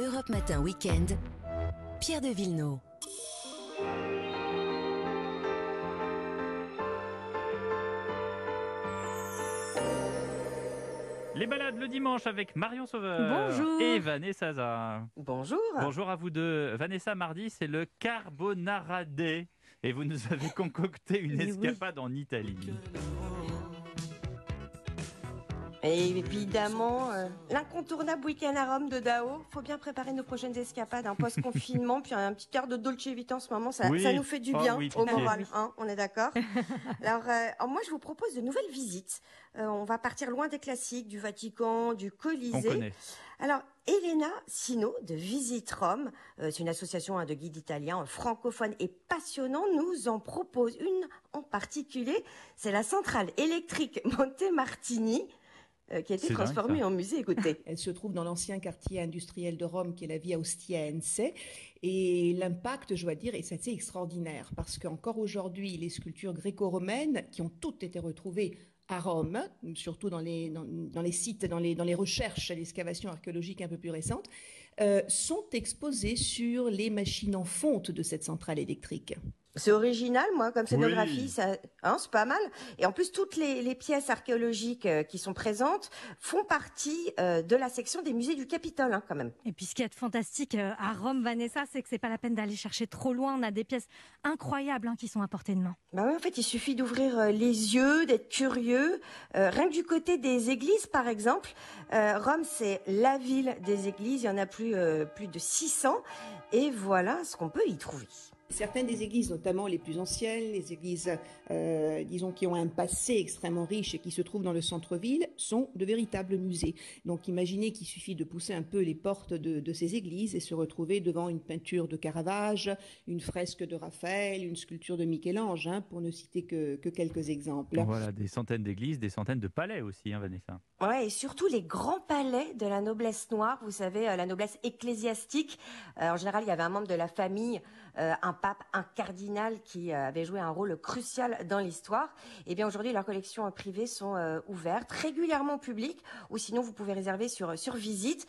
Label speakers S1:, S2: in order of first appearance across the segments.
S1: Europe Matin Weekend, Pierre de Villeneuve.
S2: Les balades le dimanche avec Marion Sauveur
S3: Bonjour.
S2: et Vanessa Zah.
S3: Bonjour.
S2: Bonjour à vous deux. Vanessa, mardi, c'est le Carbonara Day. Et vous nous avez concocté une
S3: oui.
S2: escapade en Italie.
S3: Et évidemment, euh, l'incontournable week-end à Rome de Dao. Faut bien préparer nos prochaines escapades, un post-confinement, puis un petit quart de Dolce Vita en ce moment, ça,
S2: Oui.
S3: ça nous fait du
S2: Oh
S3: bien
S2: oui,
S3: au moral, hein, on est d'accord alors, euh, alors moi, je vous propose de nouvelles visites. Euh, on va partir loin des classiques, du Vatican, du Colisée. Alors, Elena Sino de Visite Rome, euh, c'est une association hein, de guides italiens francophones et passionnants, nous en propose une en particulier. C'est la centrale électrique Monte Martini, euh, qui a été transformée en musée. Écoutez.
S4: Elle se trouve dans l'ancien quartier industriel de Rome, qui est la Via Ostiense. Et l'impact, je dois dire, est assez extraordinaire, parce qu'encore aujourd'hui, les sculptures gréco-romaines, qui ont toutes été retrouvées à Rome, surtout dans les, dans, dans les sites, dans les, dans les recherches, l'excavation archéologique un peu plus récente, euh, sont exposées sur les machines en fonte de cette centrale électrique.
S3: C'est original, moi, comme scénographie,
S2: Oui.
S3: ça, hein, c'est pas mal. Et en plus, toutes les, les pièces archéologiques euh, qui sont présentes font partie euh, de la section des musées du Capitole, hein, quand même.
S5: Et puis ce qui est fantastique euh, à Rome, Vanessa, c'est que c'est pas la peine d'aller chercher trop loin. On a des pièces incroyables hein, qui sont à portée de main.
S3: Bah oui, en fait, il suffit d'ouvrir les yeux, d'être curieux. Euh, rien que du côté des églises, par exemple, euh, Rome, c'est la ville des églises. Il y en a plus, euh, plus de 600. Et voilà ce qu'on peut y trouver.
S4: Certaines des églises, notamment les plus anciennes, les églises, euh, disons, qui ont un passé extrêmement riche et qui se trouvent dans le centre-ville, sont de véritables musées. Donc imaginez qu'il suffit de pousser un peu les portes de, de ces églises et se retrouver devant une peinture de Caravage, une fresque de Raphaël, une sculpture de Michel-Ange, hein, pour ne citer que, que quelques exemples.
S2: Voilà, des centaines d'églises, des centaines de palais aussi, hein, Vanessa.
S3: Ouais, et surtout les grands palais de la noblesse noire, vous savez, euh, la noblesse ecclésiastique. Euh, en général, il y avait un membre de la famille, euh, un pape, un cardinal qui euh, avait joué un rôle crucial dans l'histoire. Et bien aujourd'hui, leurs collections euh, privées sont euh, ouvertes régulièrement public, ou sinon vous pouvez réserver sur, sur visite.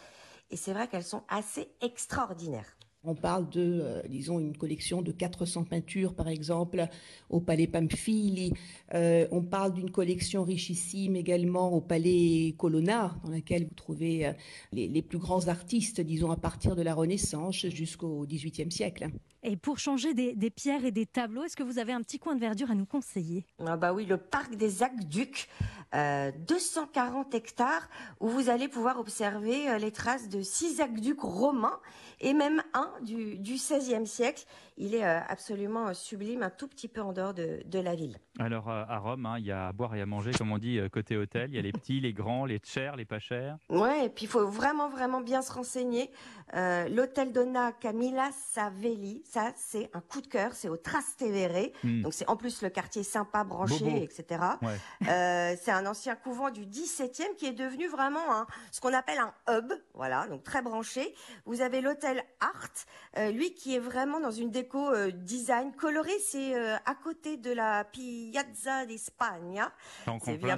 S3: Et c'est vrai qu'elles sont assez extraordinaires.
S4: On parle de, euh, disons, une collection de 400 peintures, par exemple, au Palais Pamphili. Euh, on parle d'une collection richissime également au Palais Colonna, dans laquelle vous trouvez euh, les, les plus grands artistes, disons, à partir de la Renaissance jusqu'au XVIIIe siècle.
S5: Et pour changer des, des pierres et des tableaux, est-ce que vous avez un petit coin de verdure à nous conseiller?
S3: Ah bah oui, le parc des aqueducs, euh, 240 hectares, où vous allez pouvoir observer euh, les traces de six aqueducs romains et même un du, du 16e siècle. Il est euh, absolument euh, sublime, un tout petit peu en dehors de, de la ville.
S2: Alors euh, à Rome, hein, il y a à boire et à manger, comme on dit, euh, côté hôtel. Il y a les petits, les grands, les chers, les pas chers.
S3: Ouais, et puis il faut vraiment, vraiment bien se renseigner. Euh, L'hôtel Donna Camilla Savelli, ça c'est un coup de cœur, c'est au Trastevere.
S2: Hmm.
S3: Donc c'est en plus le quartier sympa, branché,
S2: Bobo.
S3: etc.
S2: Ouais.
S3: Euh, c'est un ancien couvent du 17e qui est devenu vraiment un, ce qu'on appelle un hub, voilà, donc très branché. Vous avez l'hôtel Art, euh, lui qui est vraiment dans une déco euh, design coloré, c'est euh, à côté de la Piazza d'Espagna.
S2: C'est
S3: via.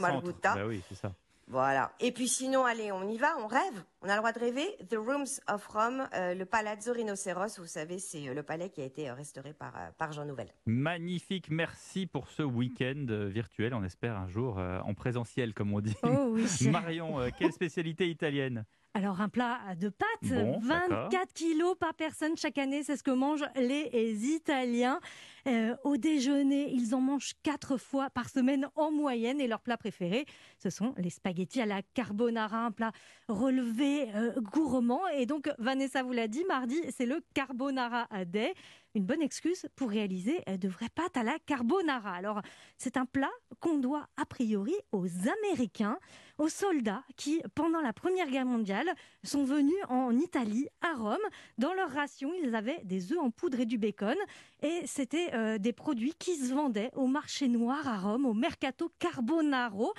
S2: Bah oui, c'est ça.
S3: Voilà. Et puis sinon, allez, on y va, on rêve. On a le droit de rêver. The Rooms of Rome, euh, le Palazzo Rhinoceros, vous savez, c'est euh, le palais qui a été euh, restauré par, par Jean Nouvel.
S2: Magnifique, merci pour ce week-end virtuel. On espère un jour euh, en présentiel, comme on dit.
S5: Oh oui.
S2: Marion, euh, quelle spécialité italienne?
S5: Alors un plat de pâtes,
S2: Bon,
S5: 24
S2: d'accord.
S5: kilos par personne chaque année, c'est ce que mangent les Italiens. Euh, au déjeuner, ils en mangent quatre fois par semaine en moyenne et leur plat préféré, ce sont les spaghettis à la carbonara, un plat relevé, euh, gourmand. Et donc Vanessa vous l'a dit, mardi, c'est le carbonara day. Une bonne excuse pour réaliser euh, de vraies pâtes à la carbonara. Alors, c'est un plat qu'on doit a priori aux Américains, aux soldats qui, pendant la Première Guerre mondiale, sont venus en Italie, à Rome. Dans leur ration, ils avaient des œufs en poudre et du bacon. Et c'était euh, des produits qui se vendaient au marché noir à Rome, au Mercato Carbonaro.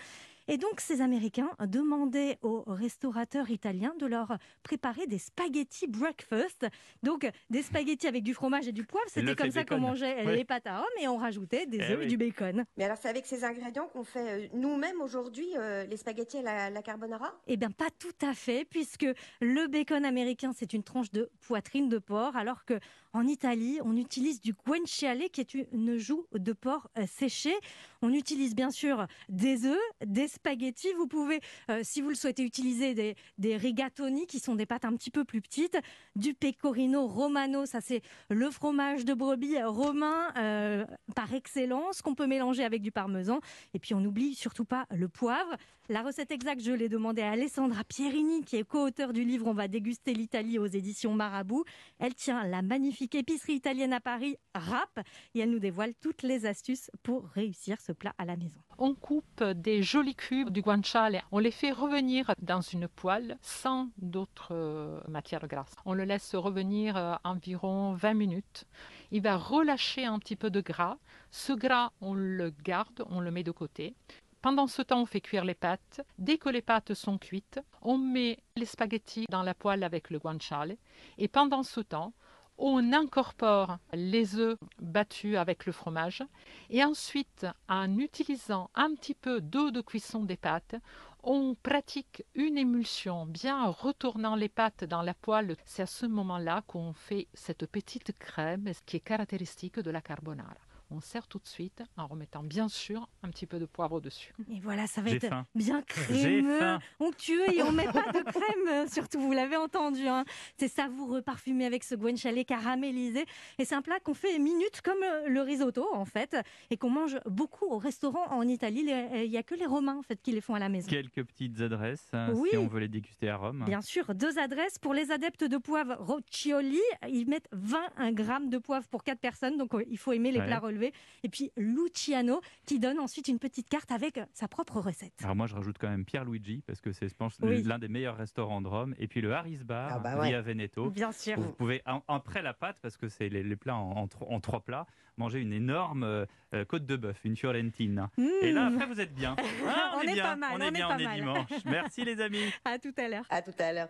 S5: Et donc ces Américains demandaient aux restaurateurs italiens de leur préparer des spaghettis breakfast. Donc des spaghettis avec du fromage et du poivre, c'était comme ça qu'on
S2: bacon.
S5: mangeait
S2: Ouais.
S5: les pâtes à Rome et on rajoutait des
S2: Eh
S5: œufs et
S2: oui.
S5: du bacon.
S3: Mais alors c'est avec ces ingrédients qu'on fait euh, nous-mêmes aujourd'hui euh, les spaghettis à la, la carbonara?
S5: Eh bien, pas tout à fait, puisque le bacon américain, c'est une tranche de poitrine de porc, alors que en Italie, on utilise du guanciale, qui est une joue de porc euh, séchée. On utilise bien sûr des œufs, des spaghettis. Vous pouvez, euh, si vous le souhaitez, utiliser des, rigatoni, qui sont des pâtes un petit peu plus petites, du pecorino romano, ça c'est le fromage de brebis romain euh, par excellence, qu'on peut mélanger avec du parmesan. Et puis on n'oublie surtout pas le poivre. La recette exacte, je l'ai demandé à Alessandra Pierini, qui est co-auteur du livre On va déguster l'Italie aux éditions Marabout. Elle tient la magnifique épicerie italienne à Paris, Rap, et elle nous dévoile toutes les astuces pour réussir ce plat à la maison.
S6: On coupe des jolis cubes du guanciale, on les fait revenir dans une poêle sans d'autres euh, matières grasses. On le laisse revenir euh, environ 20 minutes. Il va relâcher un petit peu de gras. Ce gras, on le garde, on le met de côté. Pendant ce temps, on fait cuire les pâtes. Dès que les pâtes sont cuites, on met les spaghettis dans la poêle avec le guanciale. Et pendant ce temps, on incorpore les œufs battus avec le fromage. Et ensuite, en utilisant un petit peu d'eau de cuisson des pâtes, on pratique une émulsion bien en retournant les pâtes dans la poêle. C'est à ce moment-là qu'on fait cette petite crème qui est caractéristique de la carbonara. On sert tout de suite en remettant bien sûr un petit peu de poivre dessus.
S5: Et voilà, ça va être
S2: faim.
S5: bien crémeux, onctueux et on met pas de crème, euh, surtout vous l'avez entendu. hein. C'est savoureux, parfumé avec ce guanciale caramélisé. Et c'est un plat qu'on fait minutes comme euh, le risotto en fait, et qu'on mange beaucoup au restaurant en Italie. Euh, Il y a que les Romains en fait qui les font à la maison.
S2: Quelques petites adresses hein,
S5: Oui.
S2: si on veut les déguster à Rome.
S5: Bien sûr, deux adresses pour les adeptes de poivre Roccioli. Ils mettent 20 grammes de poivre pour quatre personnes, donc il faut aimer les
S2: Ouais.
S5: plats relevés. Et puis Luciano qui donne ensuite une petite carte avec euh, sa propre recette.
S2: Alors moi je rajoute quand même Pierre Luigi parce que c'est je pense
S5: Oui.
S2: l'un des meilleurs restaurants de Rome et puis le Harris Bar
S3: Ah bah ouais.
S2: via Veneto.
S5: Bien sûr.
S2: Vous pouvez après la pâte parce que c'est les, les plats en, en tro- en trois plats manger une énorme euh, euh, côte de bœuf, une fiorentina. Et là
S5: Mmh.
S2: après vous êtes bien. Ah,
S5: On est
S2: bien,
S5: pas mal,
S2: on est
S5: on est
S2: bien,
S5: pas
S2: on est
S5: mal.
S2: dimanche. Merci les amis.
S5: À tout à l'heure.
S3: À tout à l'heure.